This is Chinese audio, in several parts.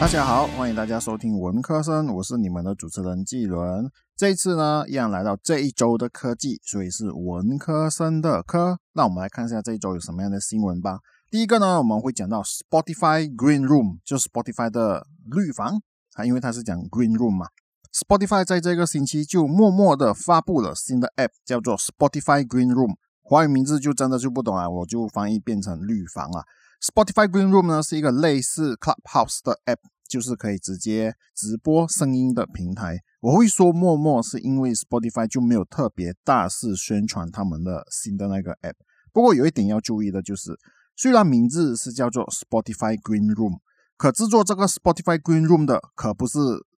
大家好，欢迎大家收听文科生，我是你们的主持人季伦。这一次呢，依然来到这一周的科技，所以是文科生的科。那我们来看一下这一周有什么样的新闻吧。第一个呢，我们会讲到 Spotify Green Room，就 Spotify 的绿房啊，因为它是讲 Green Room 嘛。Spotify 在这个星期就默默的发布了新的 App，叫做 Spotify Green Room，华语名字就真的就不懂啊，我就翻译变成绿房啊。Spotify Green Room 呢是一个类似 Clubhouse 的 App，就是可以直接直播声音的平台。我会说默默是因为 Spotify 就没有特别大肆宣传他们的新的那个 App。不过有一点要注意的就是，虽然名字是叫做 Spotify Green Room，可制作这个 Spotify Green Room 的可不是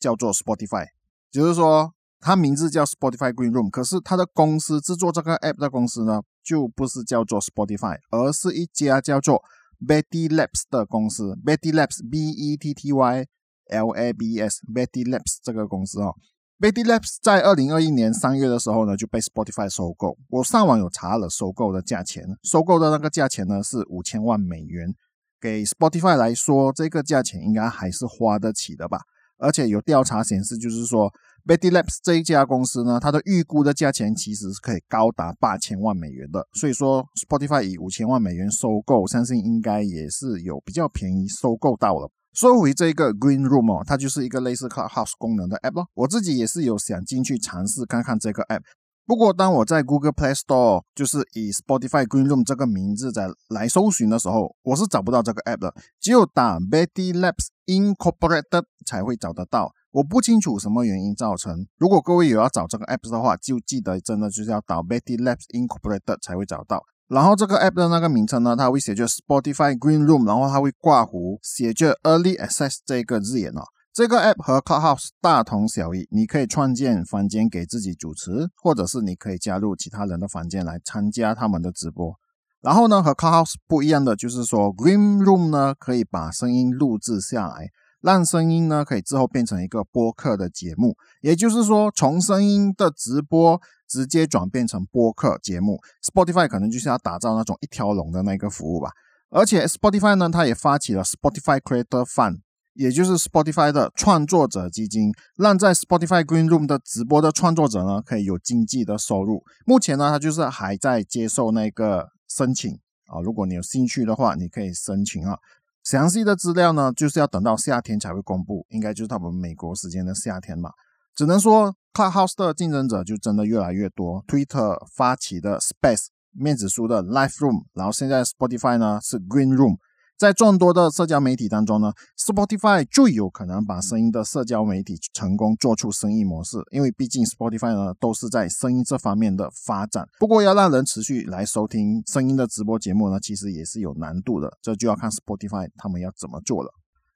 叫做 Spotify，就是说它名字叫 Spotify Green Room，可是它的公司制作这个 App 的公司呢，就不是叫做 Spotify，而是一家叫做 Betty Labs 的公司，Betty Labs B E T T Y L A B S Betty Labs 这个公司哦，Betty Labs 在二零二一年三月的时候呢就被 Spotify 收购。我上网有查了收购的价钱，收购的那个价钱呢是五千万美元。给 Spotify 来说，这个价钱应该还是花得起的吧？而且有调查显示，就是说。Betty Labs 这一家公司呢，它的预估的价钱其实是可以高达八千万美元的。所以说，Spotify 以五千万美元收购，相信应该也是有比较便宜收购到了。说回这个 Green Room 哦，它就是一个类似 Clubhouse 功能的 App 咯。我自己也是有想进去尝试看看这个 App。不过当我在 Google Play Store 就是以 Spotify Green Room 这个名字在来搜寻的时候，我是找不到这个 App 的，只有打 Betty Labs Incorporated 才会找得到。我不清楚什么原因造成。如果各位有要找这个 app 的话，就记得真的就是要导 Betty Labs Incorporated 才会找到。然后这个 app 的那个名称呢，它会写着 Spotify Green Room，然后它会挂弧写着 Early Access 这个字眼哦。这个 app 和 Clubhouse 大同小异，你可以创建房间给自己主持，或者是你可以加入其他人的房间来参加他们的直播。然后呢，和 Clubhouse 不一样的就是说，Green Room 呢可以把声音录制下来。让声音呢可以之后变成一个播客的节目，也就是说从声音的直播直接转变成播客节目。Spotify 可能就是要打造那种一条龙的那个服务吧。而且 Spotify 呢，它也发起了 Spotify Creator Fund，也就是 Spotify 的创作者基金，让在 Spotify Green Room 的直播的创作者呢可以有经济的收入。目前呢，它就是还在接受那个申请啊。如果你有兴趣的话，你可以申请啊。详细的资料呢，就是要等到夏天才会公布，应该就是他们美国时间的夏天嘛。只能说，Clubhouse 的竞争者就真的越来越多。Twitter 发起的 Space 面子书的 Live Room，然后现在 Spotify 呢是 Green Room。在众多的社交媒体当中呢，Spotify 最有可能把声音的社交媒体成功做出生意模式，因为毕竟 Spotify 呢都是在声音这方面的发展。不过要让人持续来收听声音的直播节目呢，其实也是有难度的，这就要看 Spotify 他们要怎么做了。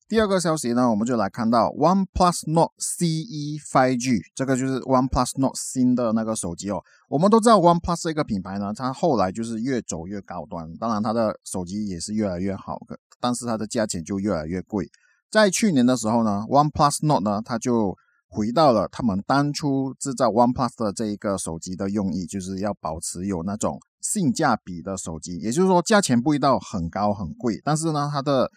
第二个消息呢，我们就来看到 OnePlus Nord CE 5G，这个就是 OnePlus Nord 新的那个手机哦。我们都知道 OnePlus 这个品牌呢，它后来就是越走越高端，当然它的手机也是越来越好的，但是它的价钱就越来越贵。在去年的时候呢，OnePlus Nord 呢，它就回到了他们当初制造 OnePlus 的这一个手机的用意，就是要保持有那种性价比的手机，也就是说价钱不会到很高很贵，但是呢，它的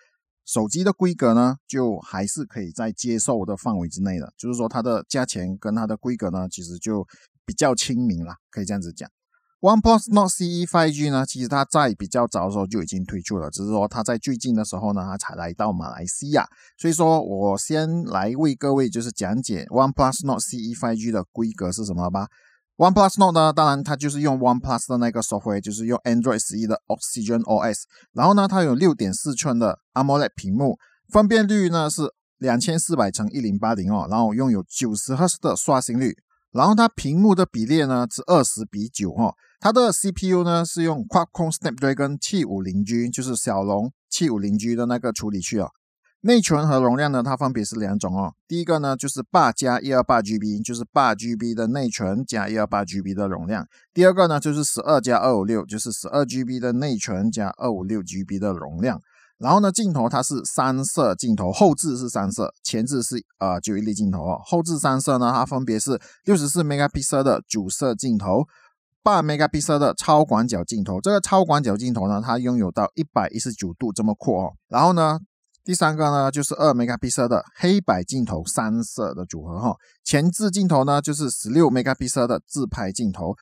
手机的规格呢，就还是可以在接受的范围之内的，就是说它的价钱跟它的规格呢，其实就比较亲民啦，可以这样子讲。OnePlus Nord CE 5G 呢，其实它在比较早的时候就已经推出了，只是说它在最近的时候呢，它才来到马来西亚。所以说我先来为各位就是讲解 OnePlus Nord CE 5G 的规格是什么吧。OnePlus Nord 呢，当然它就是用 OnePlus 的那个手绘就是用 Android 十一的 Oxygen OS。然后呢，它有六点四寸的 AMOLED 屏幕，分辨率呢是两千四百乘一零八零哦，然后拥有九十赫兹的刷新率。然后它屏幕的比例呢是二十比九哦。它的 CPU 呢是用 Qualcomm Snapdragon 七五零 G，就是骁龙七五零 G 的那个处理器哦。内存和容量呢，它分别是两种哦。第一个呢就是八加一二八 GB，就是八 GB 的内存加一二八 GB 的容量。第二个呢就是十二加二五六，就是十二 GB 的内存加二五六 GB 的容量。然后呢，镜头它是三摄镜头，后置是三摄，前置是呃九一粒镜头哦。后置三摄呢，它分别是六十四 megapixel 的主摄镜头，八 megapixel 的超广角镜头。这个超广角镜头呢，它拥有到一百一十九度这么阔哦。然后呢。第三个呢，就是二 megapixel 的黑白镜头三摄的组合哈。前置镜头呢，就是十六 megapixel 的自拍镜头。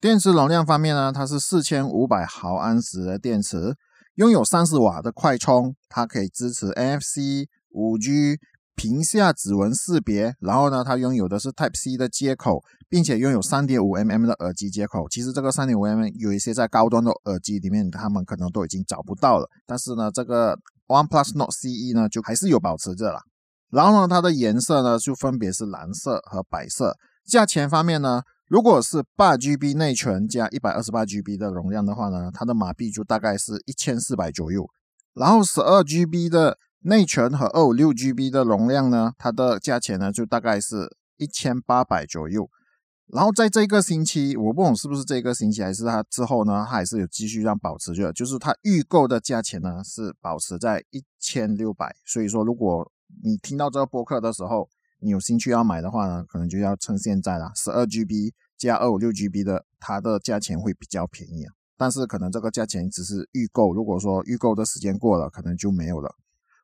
电池容量方面呢，它是四千五百毫安时的电池，拥有三十瓦的快充，它可以支持 NFC、五 G。屏下指纹识别，然后呢，它拥有的是 Type C 的接口，并且拥有三点五 mm 的耳机接口。其实这个三点五 mm 有一些在高端的耳机里面，他们可能都已经找不到了。但是呢，这个 OnePlus Nord CE 呢，就还是有保持着了。然后呢，它的颜色呢，就分别是蓝色和白色。价钱方面呢，如果是八 GB 内存加一百二十八 GB 的容量的话呢，它的马币就大概是一千四百左右。然后十二 GB 的。内存和二五六 GB 的容量呢，它的价钱呢就大概是一千八百左右。然后在这个星期，我不懂是不是这个星期还是它之后呢，它还是有继续让保持着，就是它预购的价钱呢是保持在一千六百。所以说，如果你听到这个播客的时候，你有兴趣要买的话呢，可能就要趁现在了。十二 GB 加二五六 GB 的，它的价钱会比较便宜啊。但是可能这个价钱只是预购，如果说预购的时间过了，可能就没有了。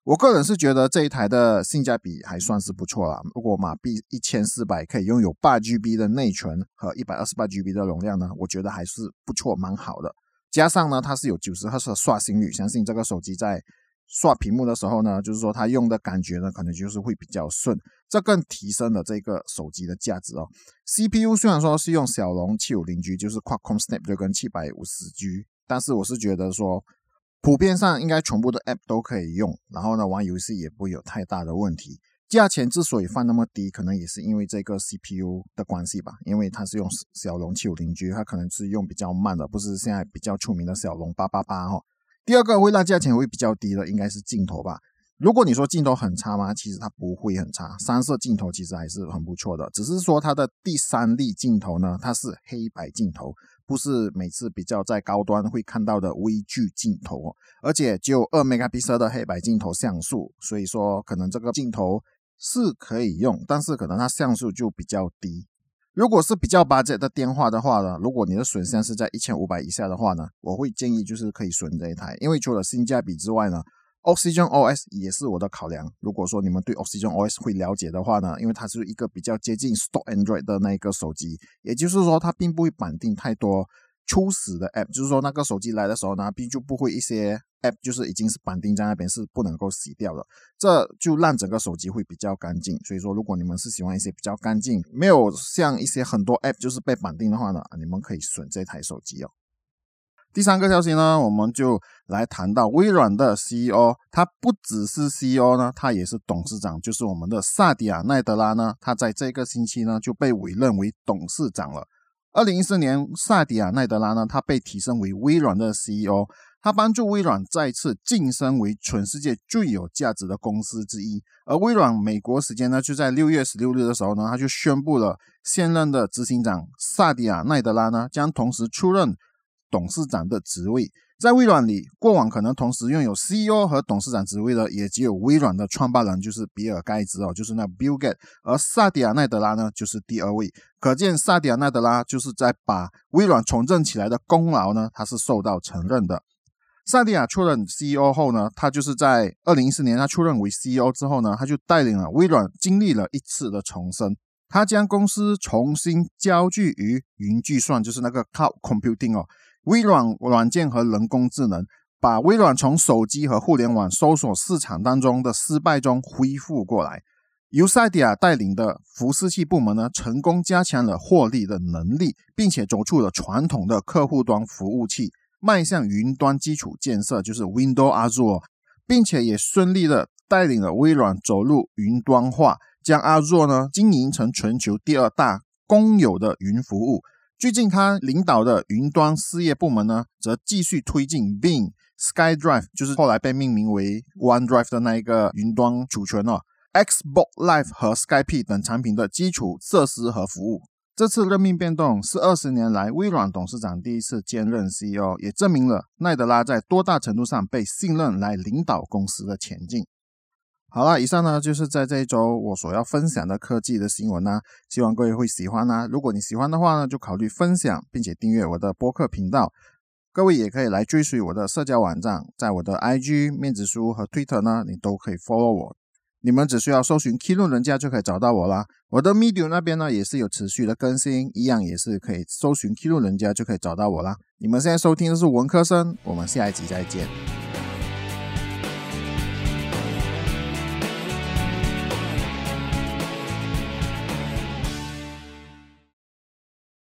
我个人是觉得这一台的性价比还算是不错啦。如果马币一千四百可以拥有八 GB 的内存和一百二十八 GB 的容量呢，我觉得还是不错，蛮好的。加上呢，它是有九十赫兹的刷新率，相信这个手机在刷屏幕的时候呢，就是说它用的感觉呢，可能就是会比较顺，这更提升了这个手机的价值哦。CPU 虽然说是用骁龙七五零 G，就是 Qualcomm Snapdragon 七百五十 G，但是我是觉得说。普遍上应该全部的 App 都可以用，然后呢玩游戏也不会有太大的问题。价钱之所以放那么低，可能也是因为这个 CPU 的关系吧，因为它是用骁龙七五零 G，它可能是用比较慢的，不是现在比较出名的骁龙八八八哈。第二个会让价钱会比较低的，应该是镜头吧。如果你说镜头很差吗？其实它不会很差，三摄镜头其实还是很不错的。只是说它的第三粒镜头呢，它是黑白镜头，不是每次比较在高端会看到的微距镜头。而且只有二 megapixel 的黑白镜头像素，所以说可能这个镜头是可以用，但是可能它像素就比较低。如果是比较八 G 的电话的话呢，如果你的损像是在一千五百以下的话呢，我会建议就是可以损这一台，因为除了性价比之外呢。Oxygen OS 也是我的考量。如果说你们对 Oxygen OS 会了解的话呢，因为它是一个比较接近 Stock Android 的那一个手机，也就是说它并不会绑定太多初始的 App，就是说那个手机来的时候呢，并就不会一些 App 就是已经是绑定在那边是不能够洗掉的，这就让整个手机会比较干净。所以说，如果你们是喜欢一些比较干净，没有像一些很多 App 就是被绑定的话呢，你们可以选这台手机哦。第三个消息呢，我们就来谈到微软的 CEO，他不只是 CEO 呢，他也是董事长，就是我们的萨迪亚奈德拉呢，他在这个星期呢就被委任为董事长了。二零一四年，萨迪亚奈德拉呢，他被提升为微软的 CEO，他帮助微软再次晋升为全世界最有价值的公司之一。而微软美国时间呢，就在六月十六日的时候呢，他就宣布了现任的执行长萨迪亚奈德拉呢，将同时出任。董事长的职位在微软里，过往可能同时拥有 CEO 和董事长职位的，也只有微软的创办人，就是比尔盖茨哦，就是那 Bill Gates。而萨迪亚奈德拉呢，就是第二位。可见萨迪亚奈德拉就是在把微软重振起来的功劳呢，他是受到承认的。萨迪亚出任 CEO 后呢，他就是在二零一四年他出任为 CEO 之后呢，他就带领了微软经历了一次的重生。他将公司重新交聚于云计算，就是那个 Cloud Computing 哦。微软软件和人工智能把微软从手机和互联网搜索市场当中的失败中恢复过来。由赛迪亚带领的服务器部门呢，成功加强了获利的能力，并且走出了传统的客户端服务器，迈向云端基础建设，就是 Windows Azure，并且也顺利的带领了微软走入云端化，将 Azure 呢经营成全球第二大公有的云服务。最近，他领导的云端事业部门呢，则继续推进 Bing、SkyDrive，就是后来被命名为 OneDrive 的那一个云端储存哦，Xbox Live 和 Skype 等产品的基础设施和服务。这次任命变动是二十年来微软董事长第一次兼任 CEO，也证明了奈德拉在多大程度上被信任来领导公司的前进。好了，以上呢就是在这一周我所要分享的科技的新闻呢，希望各位会喜欢呢。如果你喜欢的话呢，就考虑分享并且订阅我的播客频道。各位也可以来追随我的社交网站，在我的 IG、面子书和 Twitter 呢，你都可以 follow 我。你们只需要搜寻 Kilo 人家就可以找到我啦。我的 Medium 那边呢也是有持续的更新，一样也是可以搜寻 Kilo 人家就可以找到我啦。你们现在收听的是文科生，我们下一集再见。